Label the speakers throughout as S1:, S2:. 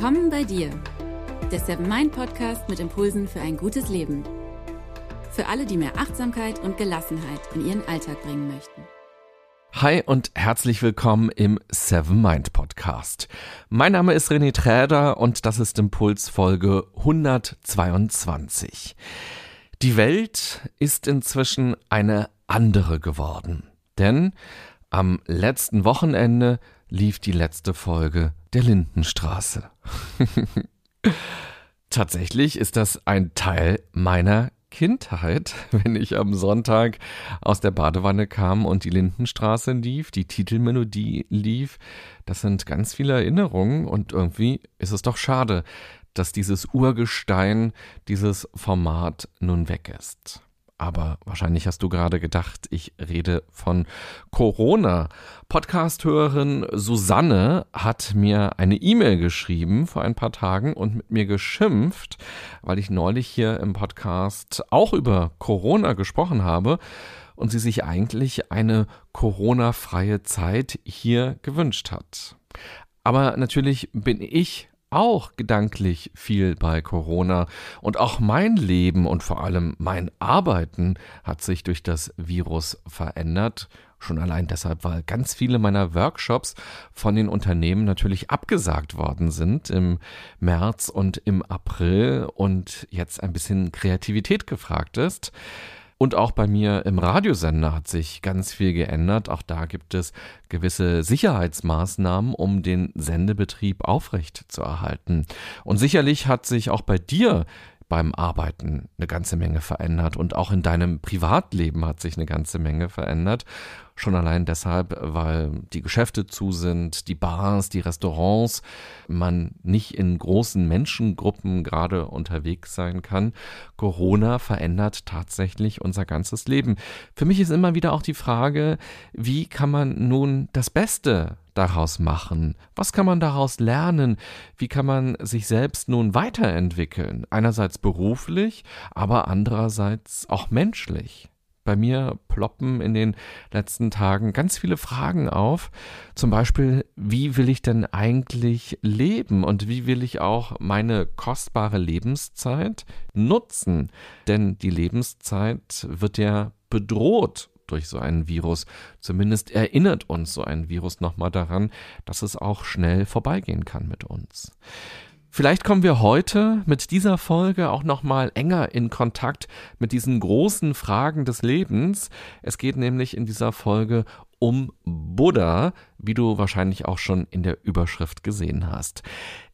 S1: Willkommen bei dir, der Seven Mind Podcast mit Impulsen für ein gutes Leben. Für alle, die mehr Achtsamkeit und Gelassenheit in ihren Alltag bringen möchten.
S2: Hi und herzlich willkommen im Seven Mind Podcast. Mein Name ist René Träder und das ist Impuls Folge 122. Die Welt ist inzwischen eine andere geworden, denn am letzten Wochenende lief die letzte Folge der Lindenstraße. Tatsächlich ist das ein Teil meiner Kindheit, wenn ich am Sonntag aus der Badewanne kam und die Lindenstraße lief, die Titelmelodie lief. Das sind ganz viele Erinnerungen und irgendwie ist es doch schade, dass dieses Urgestein, dieses Format nun weg ist aber wahrscheinlich hast du gerade gedacht, ich rede von Corona. Podcast-Hörerin Susanne hat mir eine E-Mail geschrieben vor ein paar Tagen und mit mir geschimpft, weil ich neulich hier im Podcast auch über Corona gesprochen habe und sie sich eigentlich eine Corona-freie Zeit hier gewünscht hat. Aber natürlich bin ich auch gedanklich viel bei Corona und auch mein Leben und vor allem mein Arbeiten hat sich durch das Virus verändert. Schon allein deshalb, weil ganz viele meiner Workshops von den Unternehmen natürlich abgesagt worden sind im März und im April und jetzt ein bisschen Kreativität gefragt ist. Und auch bei mir im Radiosender hat sich ganz viel geändert. Auch da gibt es gewisse Sicherheitsmaßnahmen, um den Sendebetrieb aufrecht zu erhalten. Und sicherlich hat sich auch bei dir beim Arbeiten eine ganze Menge verändert und auch in deinem Privatleben hat sich eine ganze Menge verändert. Schon allein deshalb, weil die Geschäfte zu sind, die Bars, die Restaurants, man nicht in großen Menschengruppen gerade unterwegs sein kann. Corona verändert tatsächlich unser ganzes Leben. Für mich ist immer wieder auch die Frage, wie kann man nun das Beste daraus machen? Was kann man daraus lernen? Wie kann man sich selbst nun weiterentwickeln? Einerseits beruflich, aber andererseits auch menschlich bei mir ploppen in den letzten Tagen ganz viele Fragen auf. Zum Beispiel, wie will ich denn eigentlich leben und wie will ich auch meine kostbare Lebenszeit nutzen? Denn die Lebenszeit wird ja bedroht durch so einen Virus. Zumindest erinnert uns so ein Virus nochmal daran, dass es auch schnell vorbeigehen kann mit uns. Vielleicht kommen wir heute mit dieser Folge auch noch mal enger in Kontakt mit diesen großen Fragen des Lebens. Es geht nämlich in dieser Folge um Buddha, wie du wahrscheinlich auch schon in der Überschrift gesehen hast.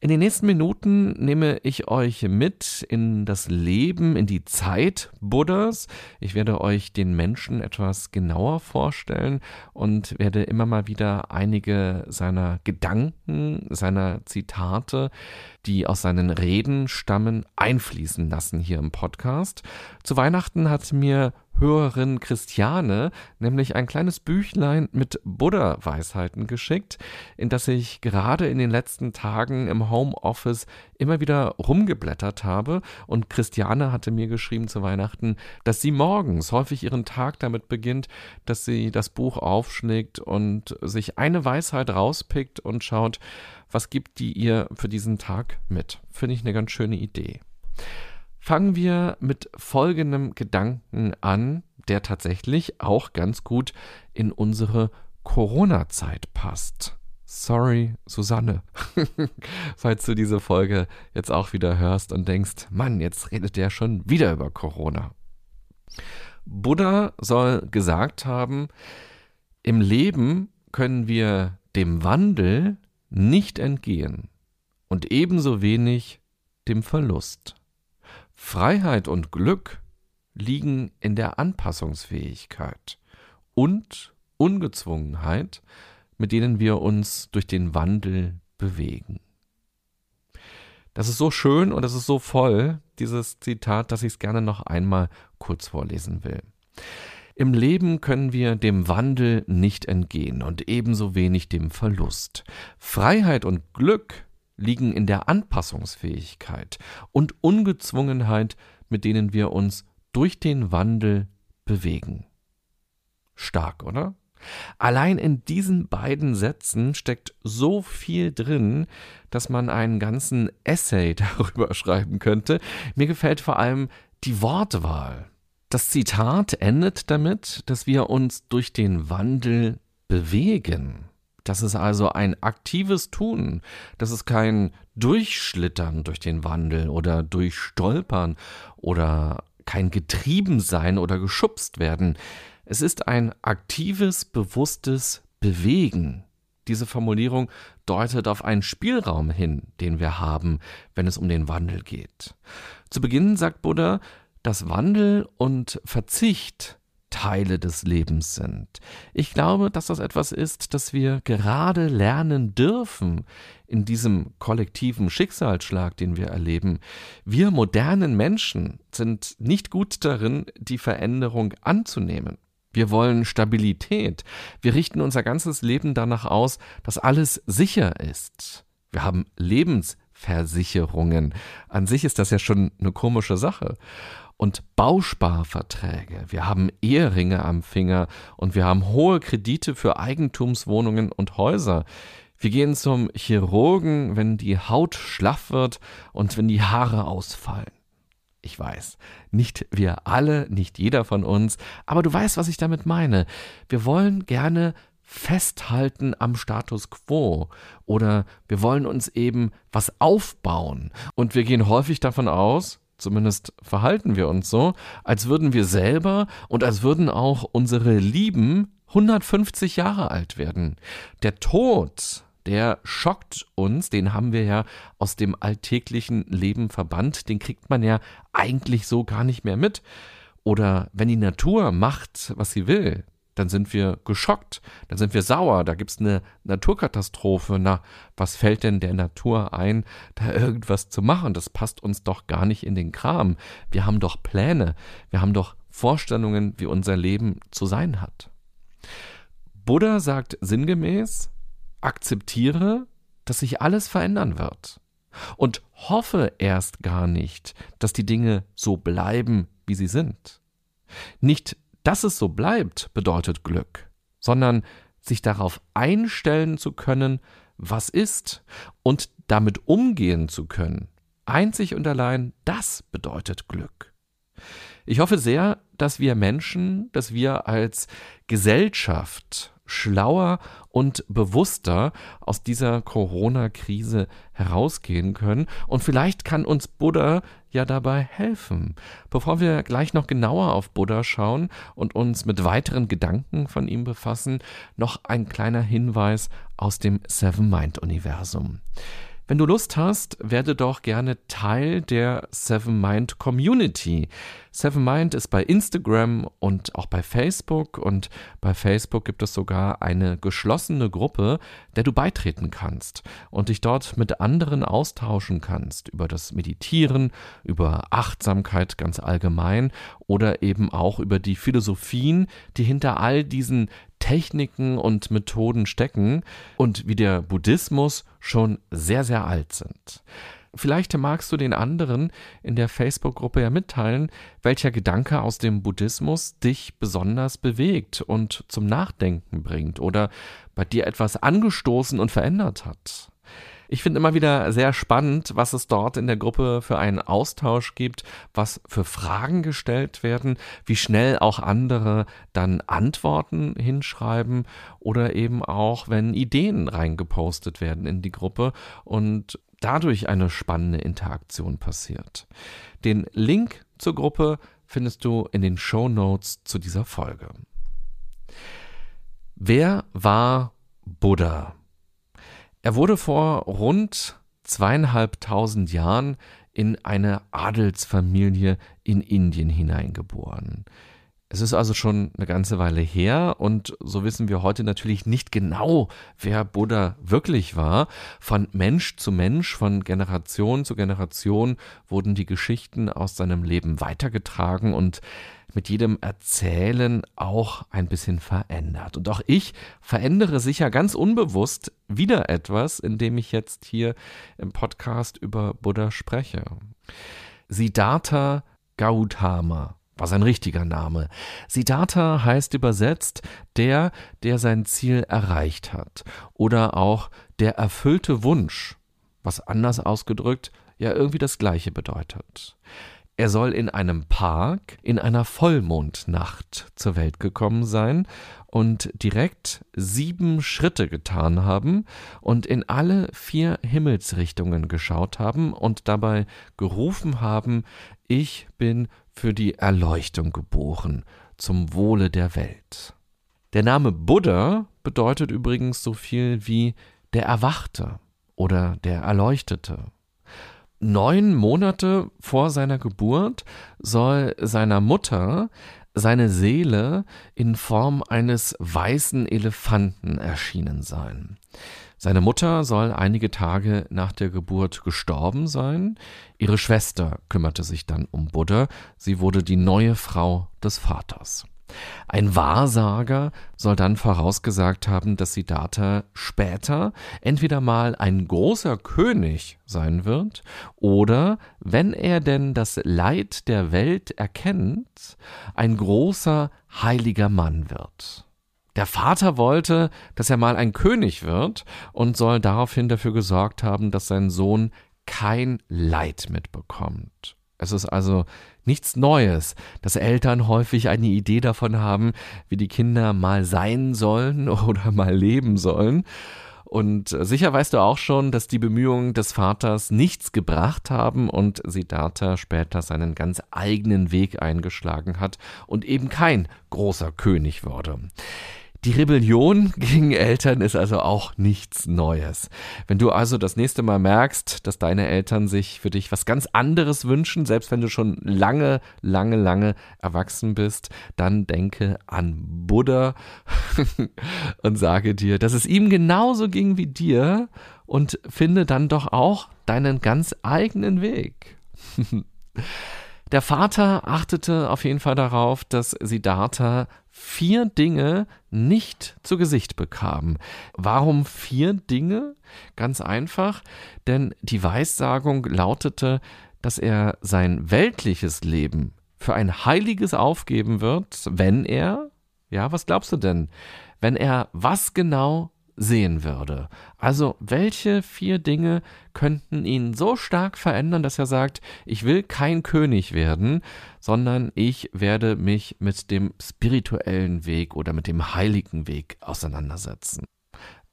S2: In den nächsten Minuten nehme ich euch mit in das Leben, in die Zeit Buddhas. Ich werde euch den Menschen etwas genauer vorstellen und werde immer mal wieder einige seiner Gedanken, seiner Zitate, die aus seinen Reden stammen, einfließen lassen hier im Podcast. Zu Weihnachten hat mir Hörerin Christiane nämlich ein kleines Büchlein mit Buddha-Weisheiten geschickt, in das ich gerade in den letzten Tagen im Homeoffice immer wieder rumgeblättert habe. Und Christiane hatte mir geschrieben zu Weihnachten, dass sie morgens häufig ihren Tag damit beginnt, dass sie das Buch aufschlägt und sich eine Weisheit rauspickt und schaut, was gibt die ihr für diesen Tag mit. Finde ich eine ganz schöne Idee. Fangen wir mit folgendem Gedanken an, der tatsächlich auch ganz gut in unsere Corona-Zeit passt. Sorry, Susanne, falls du diese Folge jetzt auch wieder hörst und denkst, Mann, jetzt redet der schon wieder über Corona. Buddha soll gesagt haben, im Leben können wir dem Wandel nicht entgehen und ebenso wenig dem Verlust. Freiheit und Glück liegen in der Anpassungsfähigkeit und Ungezwungenheit, mit denen wir uns durch den Wandel bewegen. Das ist so schön und das ist so voll, dieses Zitat, dass ich es gerne noch einmal kurz vorlesen will. Im Leben können wir dem Wandel nicht entgehen und ebenso wenig dem Verlust. Freiheit und Glück liegen in der Anpassungsfähigkeit und Ungezwungenheit, mit denen wir uns durch den Wandel bewegen. Stark, oder? Allein in diesen beiden Sätzen steckt so viel drin, dass man einen ganzen Essay darüber schreiben könnte. Mir gefällt vor allem die Wortwahl. Das Zitat endet damit, dass wir uns durch den Wandel bewegen. Das ist also ein aktives Tun. Das ist kein Durchschlittern durch den Wandel oder Durchstolpern oder kein Getriebensein oder geschubst werden. Es ist ein aktives, bewusstes Bewegen. Diese Formulierung deutet auf einen Spielraum hin, den wir haben, wenn es um den Wandel geht. Zu Beginn sagt Buddha, dass Wandel und Verzicht Teile des Lebens sind. Ich glaube, dass das etwas ist, das wir gerade lernen dürfen in diesem kollektiven Schicksalsschlag, den wir erleben. Wir modernen Menschen sind nicht gut darin, die Veränderung anzunehmen. Wir wollen Stabilität. Wir richten unser ganzes Leben danach aus, dass alles sicher ist. Wir haben Lebensversicherungen. An sich ist das ja schon eine komische Sache und Bausparverträge. Wir haben Eheringe am Finger und wir haben hohe Kredite für Eigentumswohnungen und Häuser. Wir gehen zum Chirurgen, wenn die Haut schlaff wird und wenn die Haare ausfallen. Ich weiß, nicht wir alle, nicht jeder von uns, aber du weißt, was ich damit meine. Wir wollen gerne festhalten am Status quo oder wir wollen uns eben was aufbauen und wir gehen häufig davon aus, zumindest verhalten wir uns so, als würden wir selber und als würden auch unsere Lieben 150 Jahre alt werden. Der Tod, der schockt uns, den haben wir ja aus dem alltäglichen Leben verbannt, den kriegt man ja eigentlich so gar nicht mehr mit. Oder wenn die Natur macht, was sie will, dann sind wir geschockt, dann sind wir sauer, da gibt es eine Naturkatastrophe. Na, was fällt denn der Natur ein, da irgendwas zu machen? Das passt uns doch gar nicht in den Kram. Wir haben doch Pläne, wir haben doch Vorstellungen, wie unser Leben zu sein hat. Buddha sagt sinngemäß, akzeptiere, dass sich alles verändern wird. Und hoffe erst gar nicht, dass die Dinge so bleiben, wie sie sind. Nicht dass es so bleibt, bedeutet Glück, sondern sich darauf einstellen zu können, was ist und damit umgehen zu können. Einzig und allein das bedeutet Glück. Ich hoffe sehr, dass wir Menschen, dass wir als Gesellschaft schlauer und bewusster aus dieser Corona-Krise herausgehen können. Und vielleicht kann uns Buddha ja dabei helfen. Bevor wir gleich noch genauer auf Buddha schauen und uns mit weiteren Gedanken von ihm befassen, noch ein kleiner Hinweis aus dem Seven Mind Universum. Wenn du Lust hast, werde doch gerne Teil der Seven Mind Community. Seven Mind ist bei Instagram und auch bei Facebook und bei Facebook gibt es sogar eine geschlossene Gruppe, der du beitreten kannst und dich dort mit anderen austauschen kannst über das Meditieren, über Achtsamkeit ganz allgemein oder eben auch über die Philosophien, die hinter all diesen Techniken und Methoden stecken und wie der Buddhismus schon sehr, sehr alt sind. Vielleicht magst du den anderen in der Facebook-Gruppe ja mitteilen, welcher Gedanke aus dem Buddhismus dich besonders bewegt und zum Nachdenken bringt oder bei dir etwas angestoßen und verändert hat. Ich finde immer wieder sehr spannend, was es dort in der Gruppe für einen Austausch gibt, was für Fragen gestellt werden, wie schnell auch andere dann Antworten hinschreiben oder eben auch, wenn Ideen reingepostet werden in die Gruppe und dadurch eine spannende Interaktion passiert. Den Link zur Gruppe findest du in den Show Notes zu dieser Folge. Wer war Buddha? Er wurde vor rund zweieinhalbtausend Jahren in eine Adelsfamilie in Indien hineingeboren. Es ist also schon eine ganze Weile her und so wissen wir heute natürlich nicht genau, wer Buddha wirklich war. Von Mensch zu Mensch, von Generation zu Generation wurden die Geschichten aus seinem Leben weitergetragen und mit jedem Erzählen auch ein bisschen verändert. Und auch ich verändere sicher ganz unbewusst wieder etwas, indem ich jetzt hier im Podcast über Buddha spreche. Siddhartha Gautama war sein richtiger Name. Siddhartha heißt übersetzt der, der sein Ziel erreicht hat. Oder auch der erfüllte Wunsch, was anders ausgedrückt ja irgendwie das gleiche bedeutet. Er soll in einem Park in einer Vollmondnacht zur Welt gekommen sein und direkt sieben Schritte getan haben und in alle vier Himmelsrichtungen geschaut haben und dabei gerufen haben, ich bin für die Erleuchtung geboren, zum Wohle der Welt. Der Name Buddha bedeutet übrigens so viel wie der Erwachte oder der Erleuchtete. Neun Monate vor seiner Geburt soll seiner Mutter seine Seele in Form eines weißen Elefanten erschienen sein. Seine Mutter soll einige Tage nach der Geburt gestorben sein. Ihre Schwester kümmerte sich dann um Buddha. Sie wurde die neue Frau des Vaters. Ein Wahrsager soll dann vorausgesagt haben, dass Siddhartha später entweder mal ein großer König sein wird oder, wenn er denn das Leid der Welt erkennt, ein großer heiliger Mann wird. Der Vater wollte, dass er mal ein König wird und soll daraufhin dafür gesorgt haben, dass sein Sohn kein Leid mitbekommt. Es ist also nichts Neues, dass Eltern häufig eine Idee davon haben, wie die Kinder mal sein sollen oder mal leben sollen. Und sicher weißt du auch schon, dass die Bemühungen des Vaters nichts gebracht haben und Siddhartha später seinen ganz eigenen Weg eingeschlagen hat und eben kein großer König wurde. Die Rebellion gegen Eltern ist also auch nichts Neues. Wenn du also das nächste Mal merkst, dass deine Eltern sich für dich was ganz anderes wünschen, selbst wenn du schon lange, lange, lange erwachsen bist, dann denke an Buddha und sage dir, dass es ihm genauso ging wie dir und finde dann doch auch deinen ganz eigenen Weg. Der Vater achtete auf jeden Fall darauf, dass Siddhartha vier Dinge nicht zu Gesicht bekam. Warum vier Dinge? Ganz einfach, denn die Weissagung lautete, dass er sein weltliches Leben für ein heiliges aufgeben wird, wenn er, ja, was glaubst du denn, wenn er was genau sehen würde. Also welche vier Dinge könnten ihn so stark verändern, dass er sagt, ich will kein König werden, sondern ich werde mich mit dem spirituellen Weg oder mit dem heiligen Weg auseinandersetzen.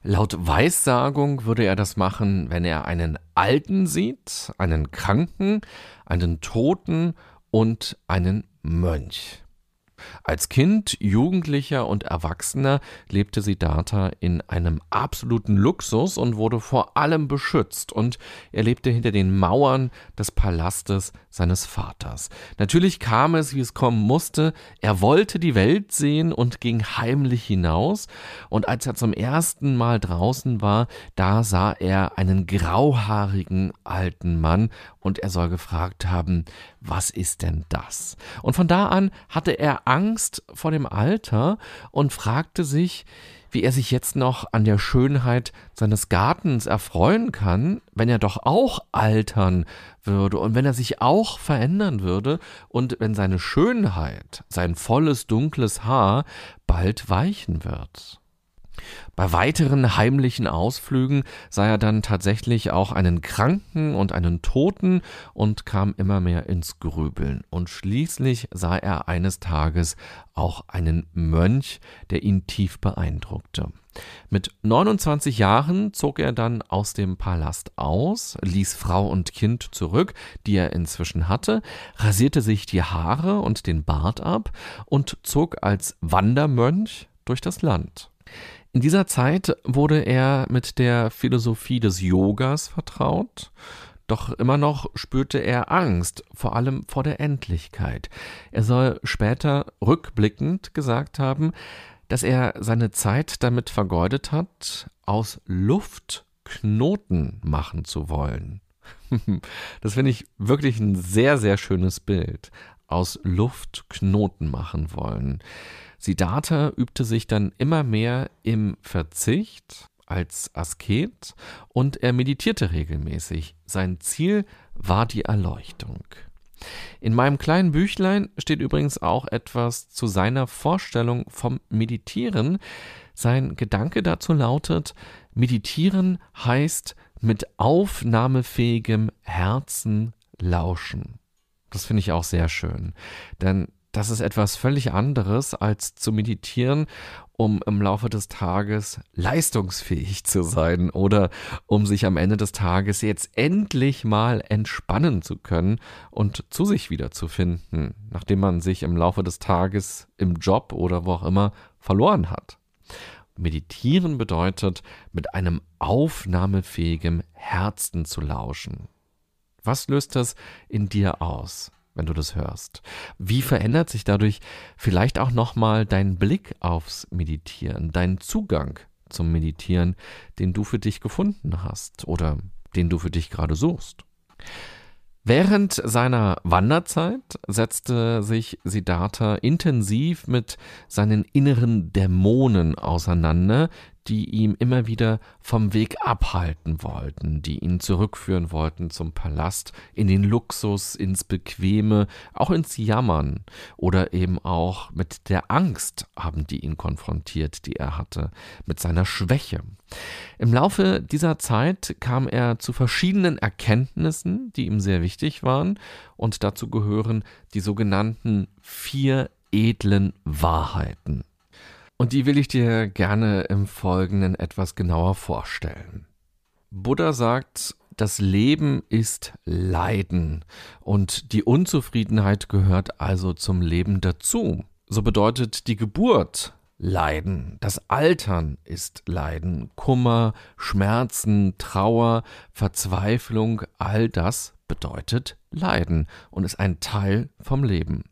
S2: Laut Weissagung würde er das machen, wenn er einen Alten sieht, einen Kranken, einen Toten und einen Mönch. Als Kind, Jugendlicher und Erwachsener lebte Siddhartha in einem absoluten Luxus und wurde vor allem beschützt. Und er lebte hinter den Mauern des Palastes seines Vaters. Natürlich kam es, wie es kommen musste, er wollte die Welt sehen und ging heimlich hinaus und als er zum ersten Mal draußen war, da sah er einen grauhaarigen alten Mann und er soll gefragt haben, was ist denn das? Und von da an hatte er Angst vor dem Alter und fragte sich, wie er sich jetzt noch an der Schönheit seines Gartens erfreuen kann, wenn er doch auch altern würde und wenn er sich auch verändern würde und wenn seine Schönheit, sein volles dunkles Haar bald weichen wird. Bei weiteren heimlichen Ausflügen sah er dann tatsächlich auch einen Kranken und einen Toten und kam immer mehr ins Grübeln. Und schließlich sah er eines Tages auch einen Mönch, der ihn tief beeindruckte. Mit 29 Jahren zog er dann aus dem Palast aus, ließ Frau und Kind zurück, die er inzwischen hatte, rasierte sich die Haare und den Bart ab und zog als Wandermönch durch das Land. In dieser Zeit wurde er mit der Philosophie des Yogas vertraut, doch immer noch spürte er Angst, vor allem vor der Endlichkeit. Er soll später rückblickend gesagt haben, dass er seine Zeit damit vergeudet hat, aus Luft Knoten machen zu wollen. Das finde ich wirklich ein sehr, sehr schönes Bild. Aus Luft Knoten machen wollen. Siddhartha übte sich dann immer mehr im Verzicht als Asket und er meditierte regelmäßig. Sein Ziel war die Erleuchtung. In meinem kleinen Büchlein steht übrigens auch etwas zu seiner Vorstellung vom Meditieren. Sein Gedanke dazu lautet, Meditieren heißt mit aufnahmefähigem Herzen lauschen. Das finde ich auch sehr schön, denn das ist etwas völlig anderes als zu meditieren, um im Laufe des Tages leistungsfähig zu sein oder um sich am Ende des Tages jetzt endlich mal entspannen zu können und zu sich wiederzufinden, nachdem man sich im Laufe des Tages im Job oder wo auch immer verloren hat. Meditieren bedeutet, mit einem aufnahmefähigen Herzen zu lauschen. Was löst das in dir aus? wenn du das hörst. Wie verändert sich dadurch vielleicht auch nochmal dein Blick aufs Meditieren, dein Zugang zum Meditieren, den du für dich gefunden hast oder den du für dich gerade suchst? Während seiner Wanderzeit setzte sich Siddhartha intensiv mit seinen inneren Dämonen auseinander, die ihm immer wieder vom Weg abhalten wollten, die ihn zurückführen wollten zum Palast, in den Luxus, ins Bequeme, auch ins Jammern oder eben auch mit der Angst haben die ihn konfrontiert, die er hatte, mit seiner Schwäche. Im Laufe dieser Zeit kam er zu verschiedenen Erkenntnissen, die ihm sehr wichtig waren, und dazu gehören die sogenannten vier edlen Wahrheiten. Und die will ich dir gerne im Folgenden etwas genauer vorstellen. Buddha sagt, das Leben ist Leiden und die Unzufriedenheit gehört also zum Leben dazu. So bedeutet die Geburt Leiden, das Altern ist Leiden, Kummer, Schmerzen, Trauer, Verzweiflung, all das bedeutet Leiden und ist ein Teil vom Leben.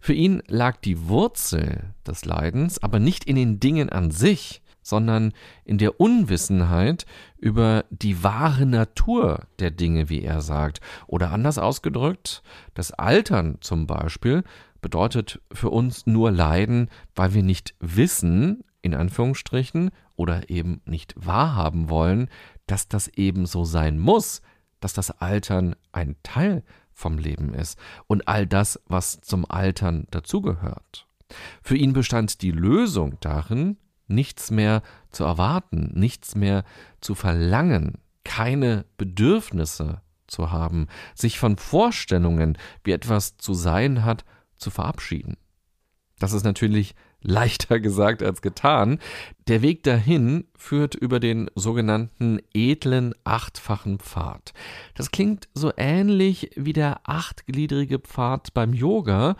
S2: Für ihn lag die Wurzel des Leidens aber nicht in den Dingen an sich, sondern in der Unwissenheit über die wahre Natur der Dinge, wie er sagt. Oder anders ausgedrückt, das Altern zum Beispiel bedeutet für uns nur Leiden, weil wir nicht wissen, in Anführungsstrichen, oder eben nicht wahrhaben wollen, dass das eben so sein muss, dass das Altern ein Teil vom Leben ist und all das, was zum Altern dazugehört. Für ihn bestand die Lösung darin, nichts mehr zu erwarten, nichts mehr zu verlangen, keine Bedürfnisse zu haben, sich von Vorstellungen, wie etwas zu sein hat, zu verabschieden. Das ist natürlich leichter gesagt als getan. Der Weg dahin führt über den sogenannten edlen achtfachen Pfad. Das klingt so ähnlich wie der achtgliedrige Pfad beim Yoga,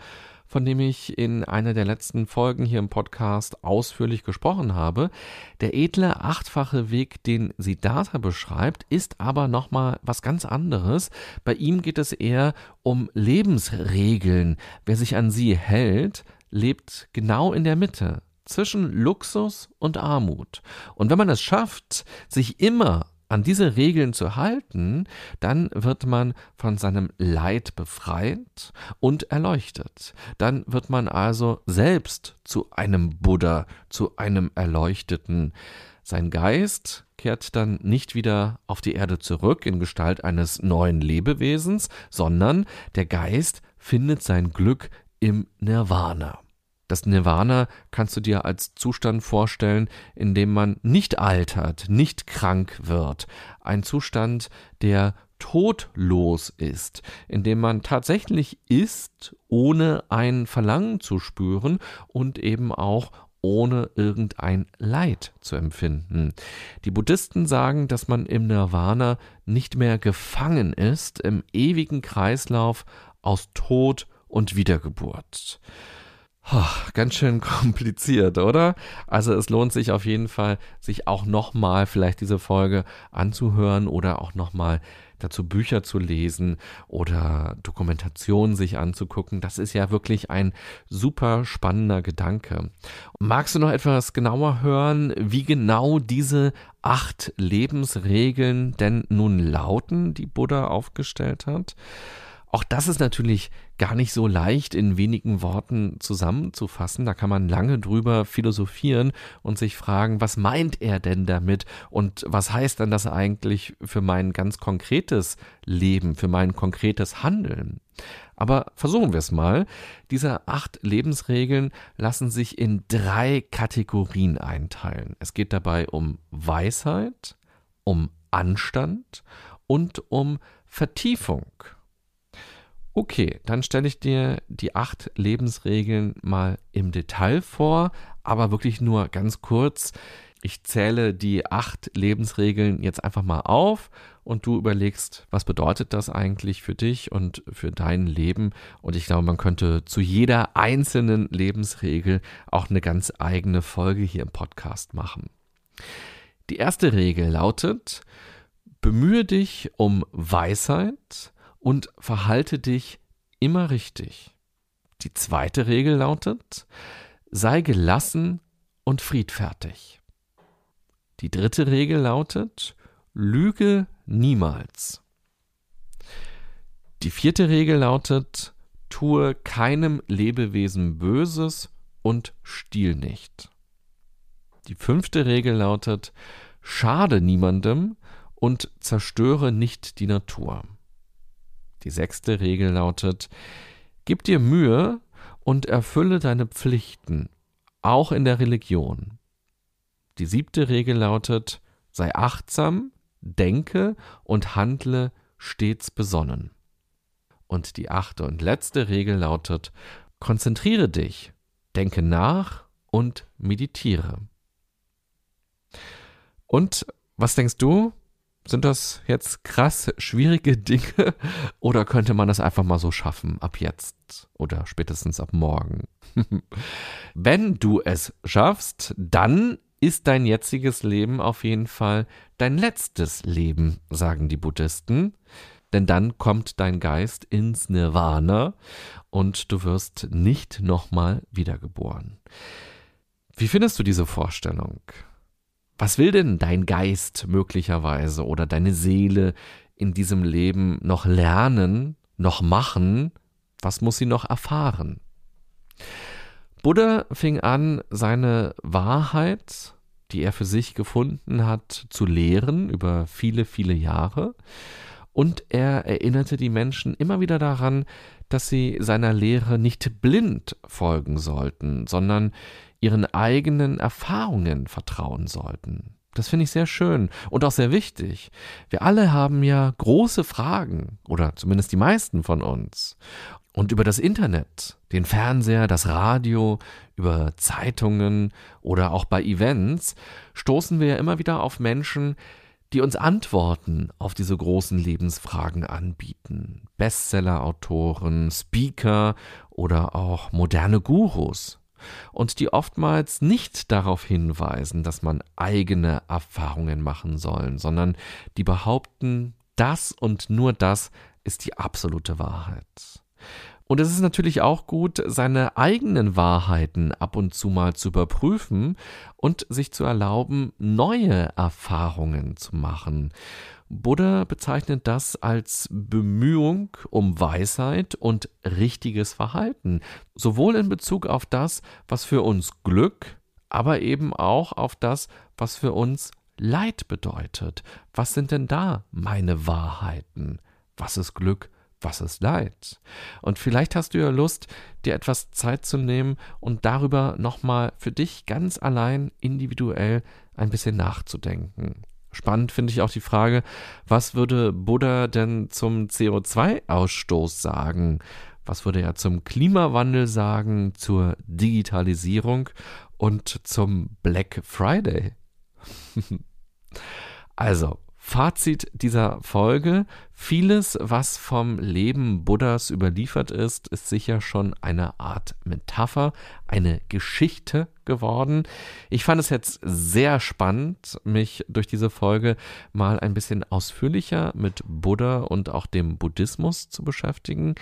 S2: von dem ich in einer der letzten Folgen hier im Podcast ausführlich gesprochen habe. Der edle achtfache Weg, den Siddhartha beschreibt, ist aber nochmal was ganz anderes. Bei ihm geht es eher um Lebensregeln. Wer sich an sie hält, lebt genau in der Mitte zwischen Luxus und Armut. Und wenn man es schafft, sich immer an diese Regeln zu halten, dann wird man von seinem Leid befreit und erleuchtet. Dann wird man also selbst zu einem Buddha, zu einem Erleuchteten. Sein Geist kehrt dann nicht wieder auf die Erde zurück in Gestalt eines neuen Lebewesens, sondern der Geist findet sein Glück im Nirvana. Das Nirvana kannst du dir als Zustand vorstellen, in dem man nicht altert, nicht krank wird. Ein Zustand, der todlos ist, in dem man tatsächlich ist, ohne ein Verlangen zu spüren und eben auch ohne irgendein Leid zu empfinden. Die Buddhisten sagen, dass man im Nirvana nicht mehr gefangen ist im ewigen Kreislauf aus Tod und Wiedergeburt. Oh, ganz schön kompliziert, oder? Also es lohnt sich auf jeden Fall, sich auch nochmal vielleicht diese Folge anzuhören oder auch nochmal dazu Bücher zu lesen oder Dokumentationen sich anzugucken. Das ist ja wirklich ein super spannender Gedanke. Magst du noch etwas genauer hören, wie genau diese acht Lebensregeln denn nun lauten, die Buddha aufgestellt hat? Auch das ist natürlich gar nicht so leicht in wenigen Worten zusammenzufassen. Da kann man lange drüber philosophieren und sich fragen, was meint er denn damit und was heißt dann das eigentlich für mein ganz konkretes Leben, für mein konkretes Handeln? Aber versuchen wir es mal. Diese acht Lebensregeln lassen sich in drei Kategorien einteilen. Es geht dabei um Weisheit, um Anstand und um Vertiefung. Okay, dann stelle ich dir die acht Lebensregeln mal im Detail vor, aber wirklich nur ganz kurz. Ich zähle die acht Lebensregeln jetzt einfach mal auf und du überlegst, was bedeutet das eigentlich für dich und für dein Leben. Und ich glaube, man könnte zu jeder einzelnen Lebensregel auch eine ganz eigene Folge hier im Podcast machen. Die erste Regel lautet, bemühe dich um Weisheit, und verhalte dich immer richtig. Die zweite Regel lautet, sei gelassen und friedfertig. Die dritte Regel lautet, lüge niemals. Die vierte Regel lautet, tue keinem Lebewesen Böses und stiehl nicht. Die fünfte Regel lautet, schade niemandem und zerstöre nicht die Natur. Die sechste Regel lautet, gib dir Mühe und erfülle deine Pflichten, auch in der Religion. Die siebte Regel lautet, sei achtsam, denke und handle stets besonnen. Und die achte und letzte Regel lautet, konzentriere dich, denke nach und meditiere. Und was denkst du? Sind das jetzt krass schwierige Dinge oder könnte man das einfach mal so schaffen ab jetzt oder spätestens ab morgen? Wenn du es schaffst, dann ist dein jetziges Leben auf jeden Fall dein letztes Leben, sagen die Buddhisten. Denn dann kommt dein Geist ins Nirvana und du wirst nicht nochmal wiedergeboren. Wie findest du diese Vorstellung? Was will denn dein Geist möglicherweise oder deine Seele in diesem Leben noch lernen, noch machen? Was muss sie noch erfahren? Buddha fing an, seine Wahrheit, die er für sich gefunden hat, zu lehren über viele, viele Jahre. Und er erinnerte die Menschen immer wieder daran, dass sie seiner Lehre nicht blind folgen sollten, sondern ihren eigenen Erfahrungen vertrauen sollten. Das finde ich sehr schön und auch sehr wichtig. Wir alle haben ja große Fragen, oder zumindest die meisten von uns. Und über das Internet, den Fernseher, das Radio, über Zeitungen oder auch bei Events stoßen wir ja immer wieder auf Menschen, die uns Antworten auf diese großen Lebensfragen anbieten. Bestseller-Autoren, Speaker oder auch moderne Gurus und die oftmals nicht darauf hinweisen, dass man eigene Erfahrungen machen soll, sondern die behaupten, das und nur das ist die absolute Wahrheit. Und es ist natürlich auch gut, seine eigenen Wahrheiten ab und zu mal zu überprüfen und sich zu erlauben, neue Erfahrungen zu machen. Buddha bezeichnet das als Bemühung um Weisheit und richtiges Verhalten, sowohl in Bezug auf das, was für uns Glück, aber eben auch auf das, was für uns Leid bedeutet. Was sind denn da meine Wahrheiten? Was ist Glück? Was ist Leid? Und vielleicht hast du ja Lust, dir etwas Zeit zu nehmen und darüber nochmal für dich ganz allein individuell ein bisschen nachzudenken. Spannend finde ich auch die Frage, was würde Buddha denn zum CO2-Ausstoß sagen? Was würde er zum Klimawandel sagen, zur Digitalisierung und zum Black Friday? also, Fazit dieser Folge. Vieles, was vom Leben Buddhas überliefert ist, ist sicher schon eine Art Metapher, eine Geschichte geworden. Ich fand es jetzt sehr spannend, mich durch diese Folge mal ein bisschen ausführlicher mit Buddha und auch dem Buddhismus zu beschäftigen.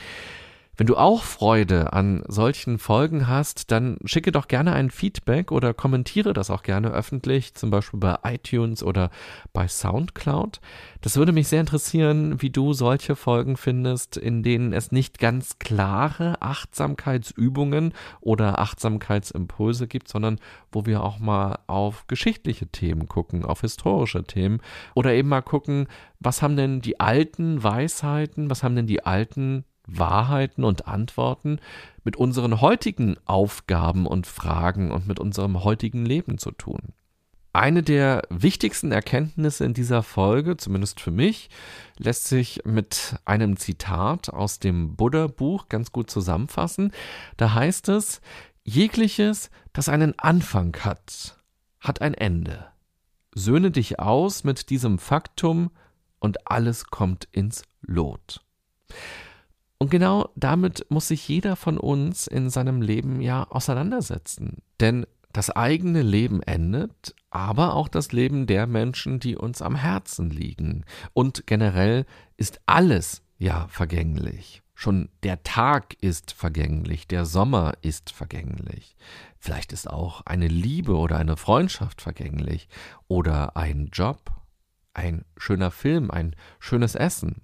S2: Wenn du auch Freude an solchen Folgen hast, dann schicke doch gerne ein Feedback oder kommentiere das auch gerne öffentlich, zum Beispiel bei iTunes oder bei SoundCloud. Das würde mich sehr interessieren, wie du solche Folgen findest, in denen es nicht ganz klare Achtsamkeitsübungen oder Achtsamkeitsimpulse gibt, sondern wo wir auch mal auf geschichtliche Themen gucken, auf historische Themen oder eben mal gucken, was haben denn die alten Weisheiten, was haben denn die alten Wahrheiten und Antworten mit unseren heutigen Aufgaben und Fragen und mit unserem heutigen Leben zu tun. Eine der wichtigsten Erkenntnisse in dieser Folge, zumindest für mich, lässt sich mit einem Zitat aus dem Buddha-Buch ganz gut zusammenfassen. Da heißt es, jegliches, das einen Anfang hat, hat ein Ende. Söhne dich aus mit diesem Faktum und alles kommt ins Lot. Und genau damit muss sich jeder von uns in seinem Leben ja auseinandersetzen. Denn das eigene Leben endet, aber auch das Leben der Menschen, die uns am Herzen liegen. Und generell ist alles ja vergänglich. Schon der Tag ist vergänglich, der Sommer ist vergänglich. Vielleicht ist auch eine Liebe oder eine Freundschaft vergänglich oder ein Job, ein schöner Film, ein schönes Essen.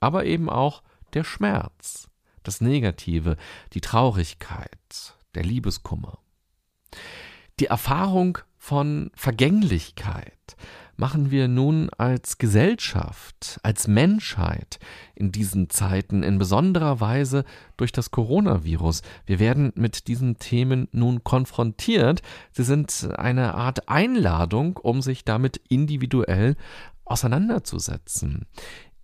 S2: Aber eben auch der Schmerz, das Negative, die Traurigkeit, der Liebeskummer. Die Erfahrung von Vergänglichkeit machen wir nun als Gesellschaft, als Menschheit in diesen Zeiten in besonderer Weise durch das Coronavirus. Wir werden mit diesen Themen nun konfrontiert. Sie sind eine Art Einladung, um sich damit individuell auseinanderzusetzen.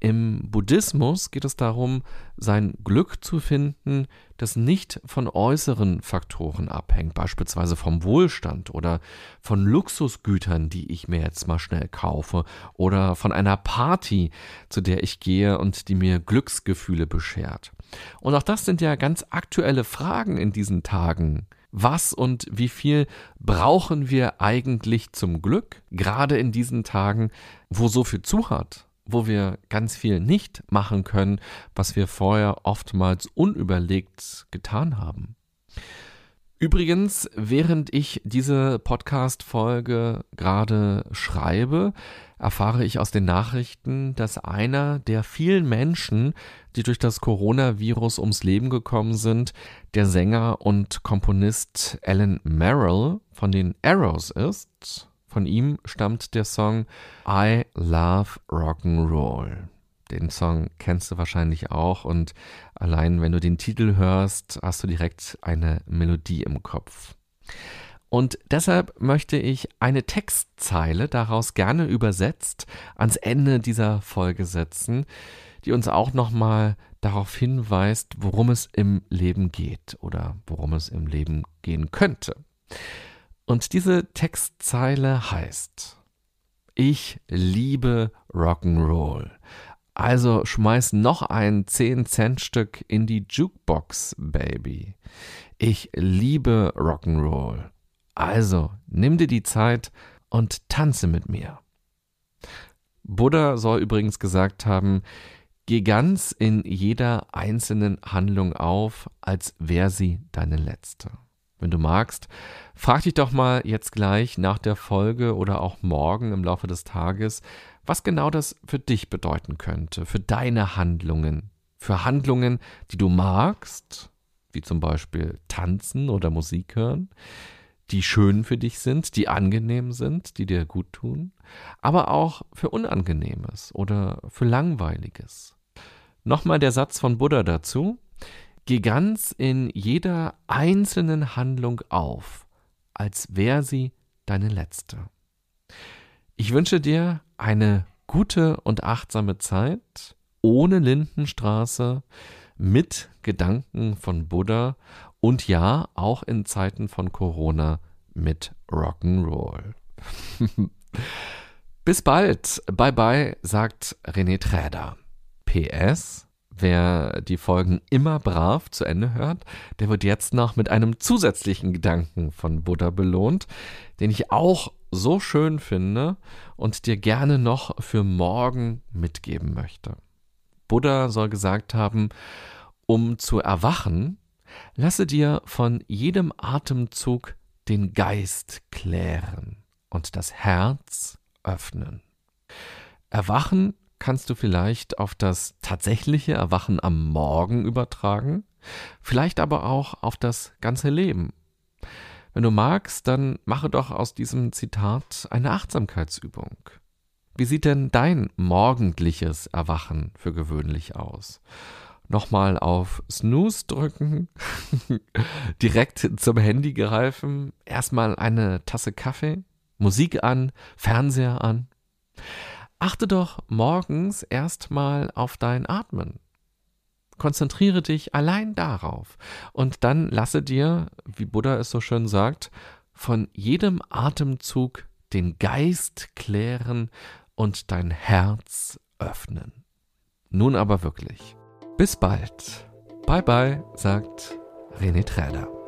S2: Im Buddhismus geht es darum, sein Glück zu finden, das nicht von äußeren Faktoren abhängt, beispielsweise vom Wohlstand oder von Luxusgütern, die ich mir jetzt mal schnell kaufe, oder von einer Party, zu der ich gehe und die mir Glücksgefühle beschert. Und auch das sind ja ganz aktuelle Fragen in diesen Tagen. Was und wie viel brauchen wir eigentlich zum Glück, gerade in diesen Tagen, wo so viel zu hat? Wo wir ganz viel nicht machen können, was wir vorher oftmals unüberlegt getan haben. Übrigens, während ich diese Podcast-Folge gerade schreibe, erfahre ich aus den Nachrichten, dass einer der vielen Menschen, die durch das Coronavirus ums Leben gekommen sind, der Sänger und Komponist Alan Merrill von den Arrows ist. Von ihm stammt der Song I Love Rock'n'Roll. Den Song kennst du wahrscheinlich auch und allein wenn du den Titel hörst, hast du direkt eine Melodie im Kopf. Und deshalb möchte ich eine Textzeile daraus gerne übersetzt ans Ende dieser Folge setzen, die uns auch nochmal darauf hinweist, worum es im Leben geht oder worum es im Leben gehen könnte. Und diese Textzeile heißt, ich liebe Rock'n'Roll. Also schmeiß noch ein 10-Cent-Stück in die Jukebox, Baby. Ich liebe Rock'n'Roll. Also nimm dir die Zeit und tanze mit mir. Buddha soll übrigens gesagt haben, geh ganz in jeder einzelnen Handlung auf, als wäre sie deine letzte. Wenn du magst, frag dich doch mal jetzt gleich nach der Folge oder auch morgen im Laufe des Tages, was genau das für dich bedeuten könnte, für deine Handlungen, für Handlungen, die du magst, wie zum Beispiel tanzen oder Musik hören, die schön für dich sind, die angenehm sind, die dir gut tun, aber auch für Unangenehmes oder für Langweiliges. Nochmal der Satz von Buddha dazu. Geh ganz in jeder einzelnen Handlung auf, als wäre sie deine letzte. Ich wünsche dir eine gute und achtsame Zeit ohne Lindenstraße, mit Gedanken von Buddha und ja, auch in Zeiten von Corona mit Rock'n'Roll. Bis bald. Bye bye, sagt René Träder. PS Wer die Folgen immer brav zu Ende hört, der wird jetzt noch mit einem zusätzlichen Gedanken von Buddha belohnt, den ich auch so schön finde und dir gerne noch für morgen mitgeben möchte. Buddha soll gesagt haben, Um zu erwachen, lasse dir von jedem Atemzug den Geist klären und das Herz öffnen. Erwachen kannst du vielleicht auf das tatsächliche Erwachen am Morgen übertragen, vielleicht aber auch auf das ganze Leben. Wenn du magst, dann mache doch aus diesem Zitat eine Achtsamkeitsübung. Wie sieht denn dein morgendliches Erwachen für gewöhnlich aus? Nochmal auf Snooze drücken, direkt zum Handy greifen, erstmal eine Tasse Kaffee, Musik an, Fernseher an. Achte doch morgens erstmal auf dein Atmen. Konzentriere dich allein darauf und dann lasse dir, wie Buddha es so schön sagt, von jedem Atemzug den Geist klären und dein Herz öffnen. Nun aber wirklich. Bis bald. Bye bye, sagt René Träder.